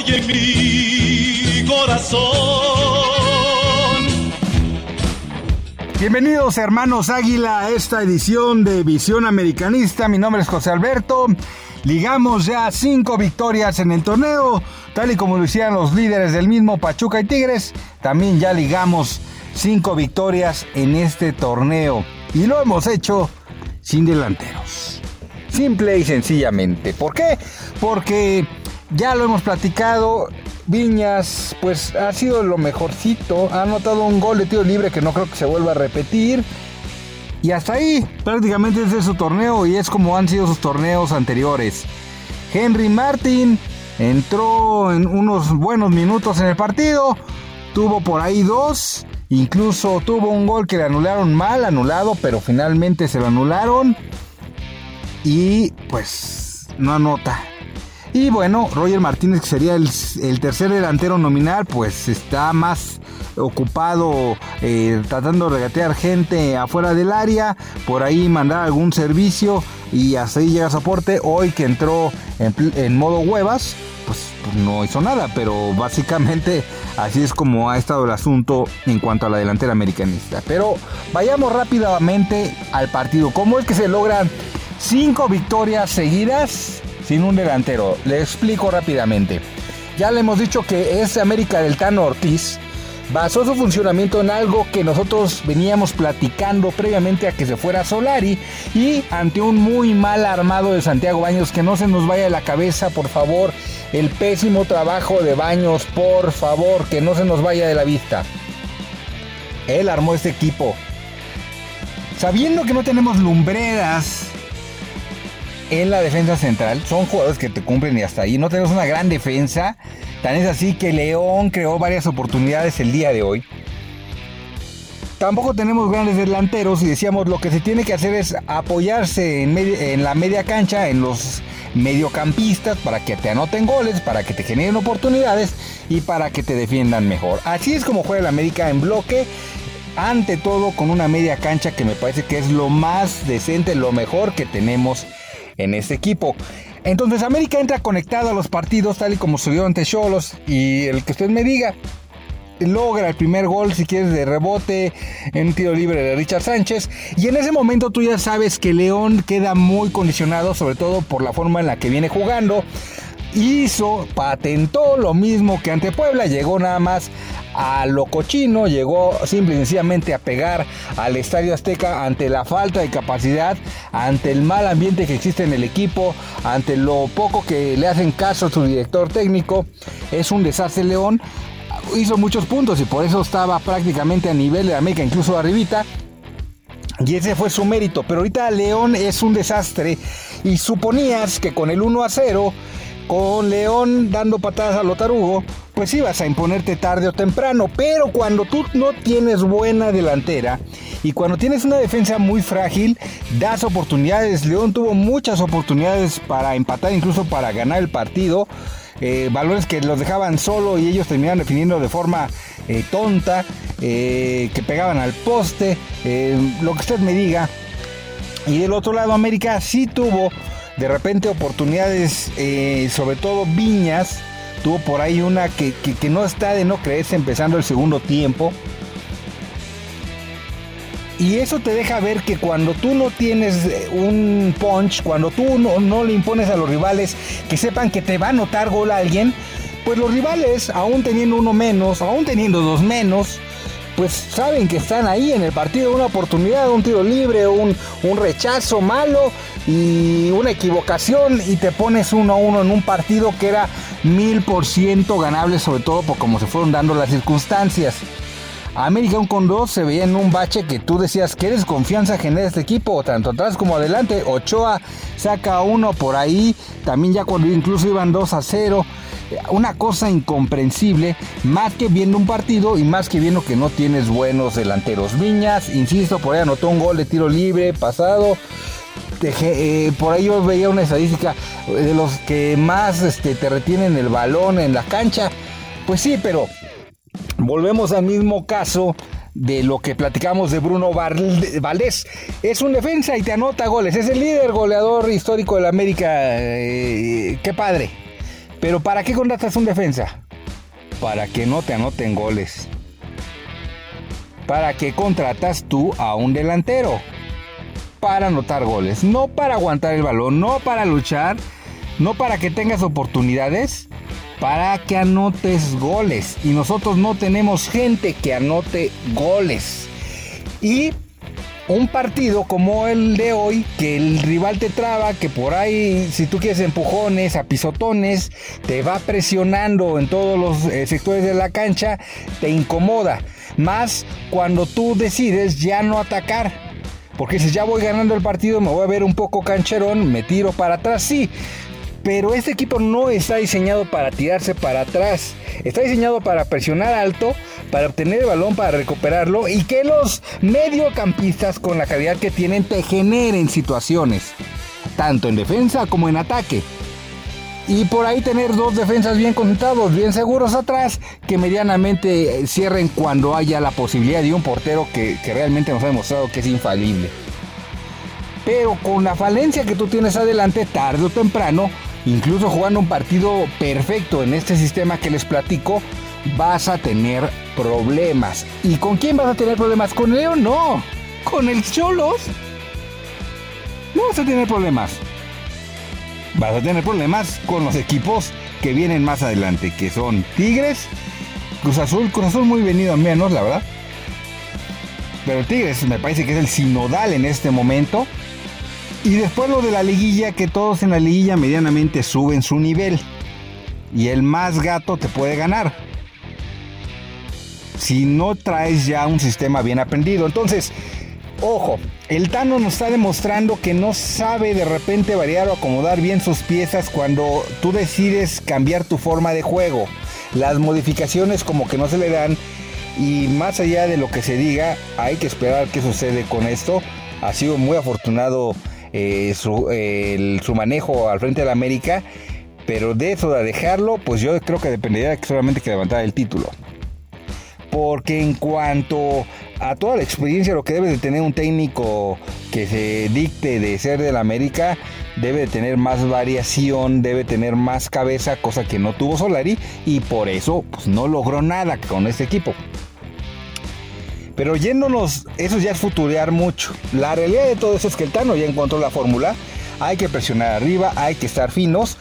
hoy en mi corazón. Bienvenidos hermanos Águila a esta edición de Visión Americanista. Mi nombre es José Alberto. Ligamos ya cinco victorias en el torneo, tal y como lo hicieron los líderes del mismo Pachuca y Tigres. También ya ligamos cinco victorias en este torneo y lo hemos hecho sin delanteros. Simple y sencillamente. ¿Por qué? Porque ya lo hemos platicado, Viñas, pues ha sido lo mejorcito. Ha anotado un gol de tiro libre que no creo que se vuelva a repetir. Y hasta ahí, prácticamente es su torneo y es como han sido sus torneos anteriores. Henry Martin entró en unos buenos minutos en el partido. Tuvo por ahí dos. Incluso tuvo un gol que le anularon mal, anulado, pero finalmente se lo anularon. Y pues no anota. Y bueno, Roger Martínez, que sería el, tercer delantero nominal, pues está más ocupado eh, tratando de regatear gente afuera del área, por ahí mandar algún servicio y ahí llega soporte. Hoy que entró en, modo huevas, pues, pues, no hizo nada, pero básicamente así es como ha estado el asunto en cuanto a la delantera americanista. Pero vayamos rápidamente al partido. ¿Cómo es que se logran cinco victorias seguidas? Sin un delantero. Le explico rápidamente. Ya le hemos dicho que es América del Tano Ortiz. Basó su funcionamiento en algo que nosotros veníamos platicando previamente a que se fuera Solari y ante un muy mal armado de Santiago Baños, que no se nos vaya de la cabeza, por favor, el pésimo trabajo de Baños, por favor, que no se nos vaya de la vista. Él armó este equipo. Sabiendo que no tenemos lumbreras en la defensa central. Son jugadores que te cumplen y hasta ahí. No tenemos una gran defensa. Tan es así que León creó varias oportunidades el día de hoy. Tampoco tenemos grandes delanteros y decíamos lo que se tiene que hacer es apoyarse en, la media cancha, en los mediocampistas para que te anoten goles, para que te generen oportunidades y para que te defiendan mejor. Así es como juega el América en bloque ante todo con una media cancha que me parece que es lo más decente, lo mejor que tenemos en este equipo. Entonces América entra conectado a los partidos tal y como subió ante Cholos y el que usted me diga logra el primer gol si quieres de rebote en un tiro libre de Richard Sánchez y en ese momento tú ya sabes que León queda muy condicionado sobre todo por la forma en la que viene jugando hizo, patentó lo mismo que ante Puebla, llegó nada más a lo cochino, llegó simple y sencillamente a pegar al Estadio Azteca ante la falta de capacidad, ante el mal ambiente que existe en el equipo, ante lo poco que le hacen caso a su director técnico. Es un desastre León. Hizo muchos puntos y por eso estaba prácticamente a nivel de América, incluso arribita. Y ese fue su mérito. Pero ahorita León es un desastre. Y suponías que con el 1 a 0 con León dando patadas a Lotarugo, pues ibas a imponerte tarde o temprano. Pero cuando tú no tienes buena delantera y cuando tienes una defensa muy frágil, das oportunidades. León tuvo muchas oportunidades para empatar, incluso para ganar el partido. Eh, valores que los dejaban solo y ellos terminaban definiendo de forma eh, tonta, eh, que pegaban al poste, lo que usted me diga. Y del otro lado, América sí tuvo de repente oportunidades, eh, sobre todo Viñas, tuvo por ahí una que, no está de no creerse empezando el segundo tiempo. Y eso te deja ver que cuando tú no tienes eh, un punch, cuando tú no, no, le impones a los rivales que sepan que te va a anotar gol a alguien, pues los rivales, aún teniendo uno menos, aún teniendo dos menos, pues saben que están ahí en el partido, una oportunidad, un tiro libre, un, un rechazo malo y una equivocación y te pones uno a uno en un partido que era mil por ciento ganable, sobre todo por cómo se fueron dando las circunstancias. América un con dos se veía en un bache que tú decías que eres confianza genera este equipo, tanto atrás como adelante. Ochoa saca uno por ahí, también ya cuando incluso iban 2 a 0 una cosa incomprensible, más que viendo un partido y más que viendo que no tienes buenos delanteros. Viñas, insisto, por ahí anotó un gol de tiro libre pasado. Eh, por ahí yo veía una estadística de los que más este, te retienen el balón en la cancha. Pues sí, pero volvemos al mismo caso de lo que platicamos de Bruno Valdés. Es un defensa y te anota goles. Es el líder goleador histórico de la América. Eh, qué padre. Pero ¿para qué contratas un defensa? Para que no te anoten goles. ¿Para qué contratas tú a un delantero? Para anotar goles, no para aguantar el balón, no para luchar, no para que tengas oportunidades, para que anotes goles. Y nosotros no tenemos gente que anote goles. Y un partido como el de hoy, que el rival te traba, que por ahí, si tú quieres empujones, a pisotones, te va presionando en todos los eh, sectores de la cancha, te incomoda. Más cuando tú decides ya no atacar. Porque si ya voy ganando el partido, me voy a ver un poco cancherón, me tiro para atrás, sí. Pero este equipo no está diseñado para tirarse para atrás. Está diseñado para presionar alto, para obtener el balón, para recuperarlo y que los mediocampistas con la calidad que tienen te generen situaciones. Tanto en defensa como en ataque. Y por ahí tener dos defensas bien conectados, bien seguros atrás, que medianamente cierren cuando haya la posibilidad de un portero que, que realmente nos ha demostrado que es infalible. Pero con la falencia que tú tienes adelante, tarde o temprano, incluso jugando un partido perfecto en este sistema que les platico, vas a tener problemas. ¿Y con quién vas a tener problemas? ¿Con León? No. ¿Con el Cholos? No vas a tener problemas. Vas a tener problemas con los equipos que vienen más adelante, que son Tigres, Cruz Azul, Cruz Azul muy venido a menos, la verdad. Pero Tigres me parece que es el sinodal en este momento. Y después lo de la liguilla, que todos en la liguilla medianamente suben su nivel. Y el más gato te puede ganar. Si no traes ya un sistema bien aprendido. Entonces, ojo, el Tano nos está demostrando que no sabe de repente variar o acomodar bien sus piezas cuando tú decides cambiar tu forma de juego. Las modificaciones como que no se le dan. Y más allá de lo que se diga, hay que esperar qué sucede con esto. Ha sido muy afortunado eh, su, su, manejo al frente de la América, pero de eso de dejarlo, pues yo creo que dependería solamente que levantara el título. Porque en cuanto a toda la experiencia, lo que debe de tener un técnico que se dicte de ser del América, debe de tener más variación, debe tener más cabeza, cosa que no tuvo Solari, y por eso pues, no logró nada con este equipo. Pero yéndonos, eso ya es futurear mucho. La realidad de todo eso es que el Tano ya encontró la fórmula. Hay que presionar arriba, hay que estar finos.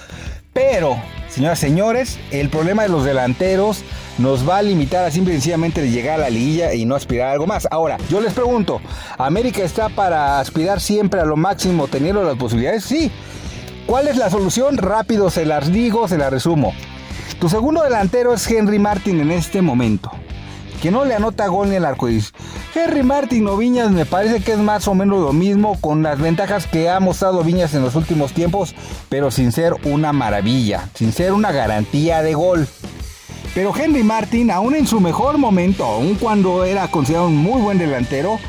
Pero, señoras y señores, el problema de los delanteros nos va a limitar a simple y sencillamente llegar a la liguilla y no aspirar a algo más. Ahora, yo les pregunto, ¿América está para aspirar siempre a lo máximo teniendo las posibilidades? Sí. ¿Cuál es la solución? Rápido se las digo, se las resumo. Tu segundo delantero es Henry Martin en este momento que no le anota gol ni el arcoíris. Henry Martin o Viñas me parece que es más o menos lo mismo con las ventajas que ha mostrado Viñas en los últimos tiempos, pero sin ser una maravilla, sin ser una garantía de gol. Pero Henry Martin, aún en su mejor momento, aún cuando era considerado un muy buen delantero,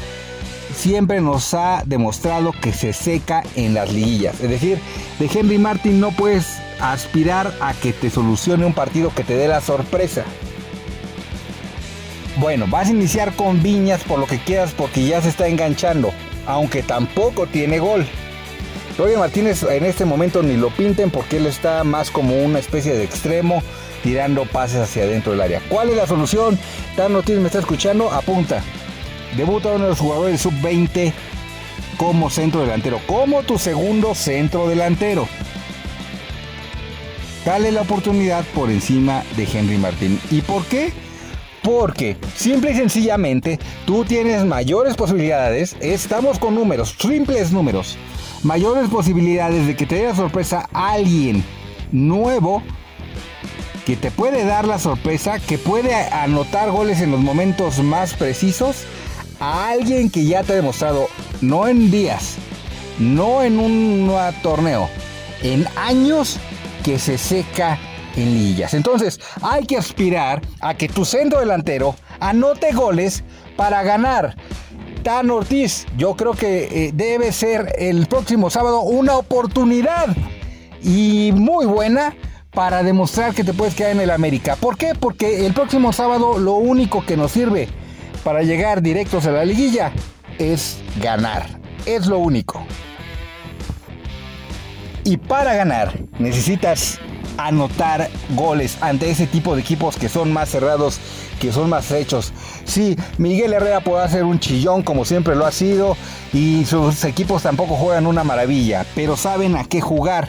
siempre nos ha demostrado que se seca en las liguillas. Es decir, de Henry Martin no puedes aspirar a que te solucione un partido que te dé la sorpresa. Bueno, vas a iniciar con Viñas por lo que quieras porque ya se está enganchando, aunque tampoco tiene gol. Roger Martínez en este momento ni lo pinten porque él está más como una especie de extremo tirando pases hacia adentro del área. ¿Cuál es la solución? Tan Noticias me está escuchando, apunta. Debuta uno de los jugadores sub-20 como centro delantero, como tu segundo centro delantero. Dale la oportunidad por encima de Henry Martín. ¿Y por qué? Porque simple y sencillamente tú tienes mayores posibilidades, estamos con números, simples números, mayores posibilidades de que te dé la sorpresa alguien nuevo que te puede dar la sorpresa, que puede anotar goles en los momentos más precisos, a alguien que ya te ha demostrado, no en días, no en un torneo, en años que se seca en liguillas. Entonces, hay que aspirar a que tu centro delantero anote goles para ganar. Tan Ortiz, yo creo que eh, debe ser el próximo sábado una oportunidad y muy buena para demostrar que te puedes quedar en el América. ¿Por qué? Porque el próximo sábado lo único que nos sirve para llegar directos a la liguilla es ganar. Es lo único. Y para ganar necesitas anotar goles ante ese tipo de equipos que son más cerrados, que son más hechos. Sí, Miguel Herrera puede hacer un chillón como siempre lo ha sido y sus equipos tampoco juegan una maravilla, pero saben a qué jugar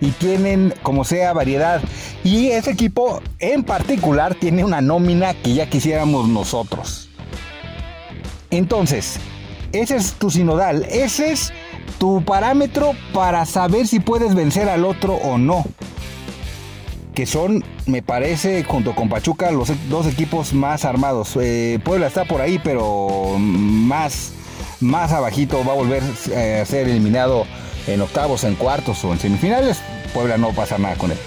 y tienen como sea variedad. Y ese equipo en particular tiene una nómina que ya quisiéramos nosotros. Entonces, ese es tu sinodal, ese es tu parámetro para saber si puedes vencer al otro o no. Que son, me parece, junto con Pachuca, los dos equipos más armados. Eh, Puebla está por ahí, pero más, más abajito va a volver eh, a ser eliminado en octavos, en cuartos o en semifinales. Puebla no pasa nada con él.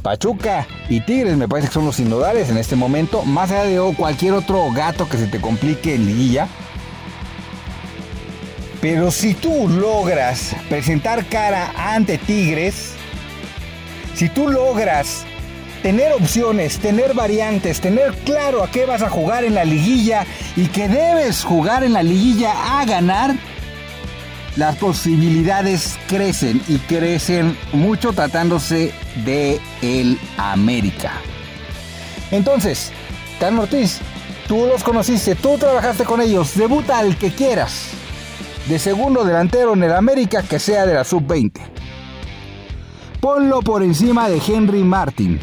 Pachuca y Tigres me parece que son los sinodales en este momento, más allá de cualquier otro gato que se te complique en liguilla. Pero si tú logras presentar cara ante Tigres, si tú logras tener opciones, tener variantes, tener claro a qué vas a jugar en la liguilla y que debes jugar en la liguilla a ganar, las posibilidades crecen y crecen mucho tratándose de el América. Entonces, Tan Ortiz, tú los conociste, tú trabajaste con ellos, debuta al que quieras. De segundo delantero en el América que sea de la sub-20. Ponlo por encima de Henry Martin.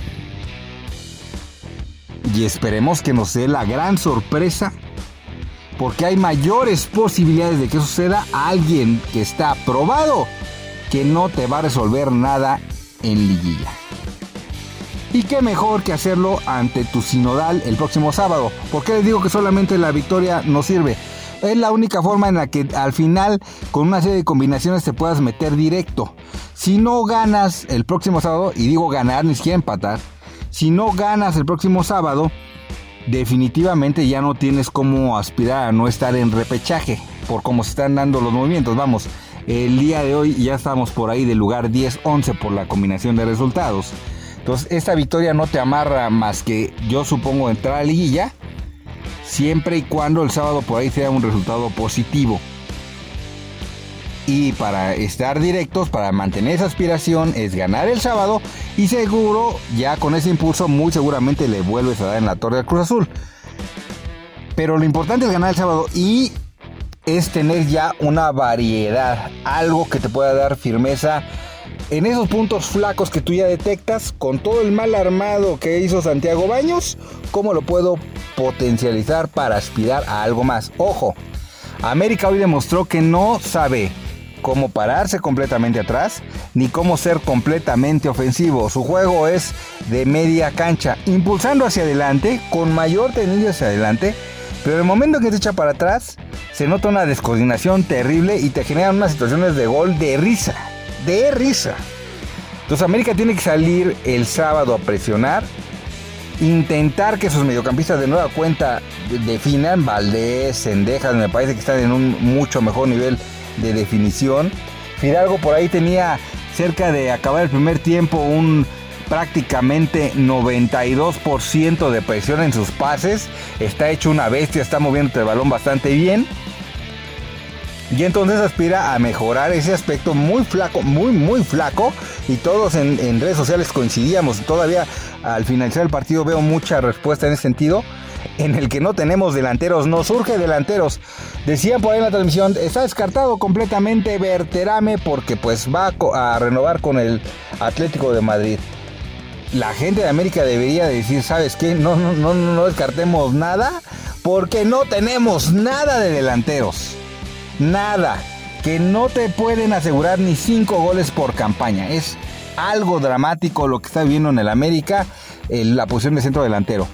Y esperemos que nos dé la gran sorpresa porque hay mayores posibilidades de que suceda a alguien que está probado que no te va a resolver nada en liguilla. Y qué mejor que hacerlo ante tu sinodal el próximo sábado. ¿Por qué les digo que solamente la victoria no sirve? Es la única forma en la que al final con una serie de combinaciones te puedas meter directo. Si no ganas el próximo sábado, y digo ganar, ni siquiera empatar, si no ganas el próximo sábado, definitivamente ya no tienes cómo aspirar a no estar en repechaje por cómo se están dando los movimientos. Vamos, el día de hoy ya estamos por ahí del lugar 10-11 por la combinación de resultados. Entonces, esta victoria no te amarra más que yo supongo entrar a liguilla, siempre y cuando el sábado por ahí sea un resultado positivo. Y para estar directos, para mantener esa aspiración, es ganar el sábado y seguro, ya con ese impulso, muy seguramente le vuelves a dar en la torre del Cruz Azul. Pero lo importante es ganar el sábado y es tener ya una variedad, algo que te pueda dar firmeza en esos puntos flacos que tú ya detectas, con todo el mal armado que hizo Santiago Baños, ¿cómo lo puedo potencializar para aspirar a algo más? Ojo, América hoy demostró que no sabe cómo pararse completamente atrás, ni cómo ser completamente ofensivo. Su juego es de media cancha, impulsando hacia adelante, con mayor tendencia hacia adelante, pero el momento que se echa para atrás, se nota una descoordinación terrible y te generan unas situaciones de gol de risa, de risa. Entonces América tiene que salir el sábado a presionar, intentar que sus mediocampistas de nueva cuenta definan, Valdés, Sendejas, me parece que están en un mucho mejor nivel de definición. Fidalgo por ahí tenía cerca de acabar el primer tiempo un prácticamente 92% de presión en sus pases. Está hecho una bestia, está moviendo el balón bastante bien. Y entonces aspira a mejorar ese aspecto muy flaco, muy, muy flaco. Y todos en, en redes sociales coincidíamos. Todavía al finalizar el partido veo mucha respuesta en ese sentido en el que no tenemos delanteros, no surge delanteros. Decían por ahí en la transmisión, está descartado completamente Berterame porque pues va a renovar con el Atlético de Madrid. La gente de América debería decir, ¿sabes qué? No, no, no, no descartemos nada porque no tenemos nada de delanteros. Nada. Que no te pueden asegurar ni cinco goles por campaña. Es algo dramático lo que está viviendo en el América, en la posición de centro delantero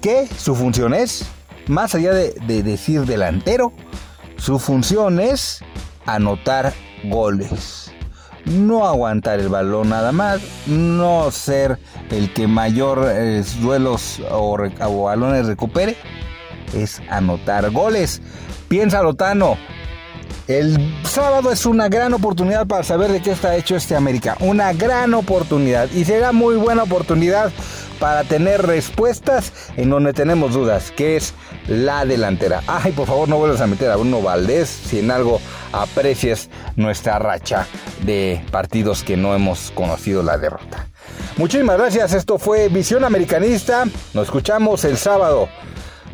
que su función es, más allá de, decir delantero, su función es anotar goles. No aguantar el balón nada más, no ser el que mayor eh, duelos o, balones recupere, es anotar goles. Piensa Lotano, el sábado es una gran oportunidad para saber de qué está hecho este América. Una gran oportunidad. Y será muy buena oportunidad para tener respuestas en donde tenemos dudas, que es la delantera. Ay, por favor, no vuelvas a meter a Bruno Valdés si en algo aprecias nuestra racha de partidos que no hemos conocido la derrota. Muchísimas gracias, esto fue Visión Americanista. Nos escuchamos el sábado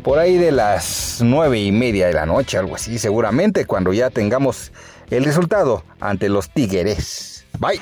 por ahí de las nueve y media de la noche, algo así, seguramente cuando ya tengamos el resultado ante los Tigres. Bye.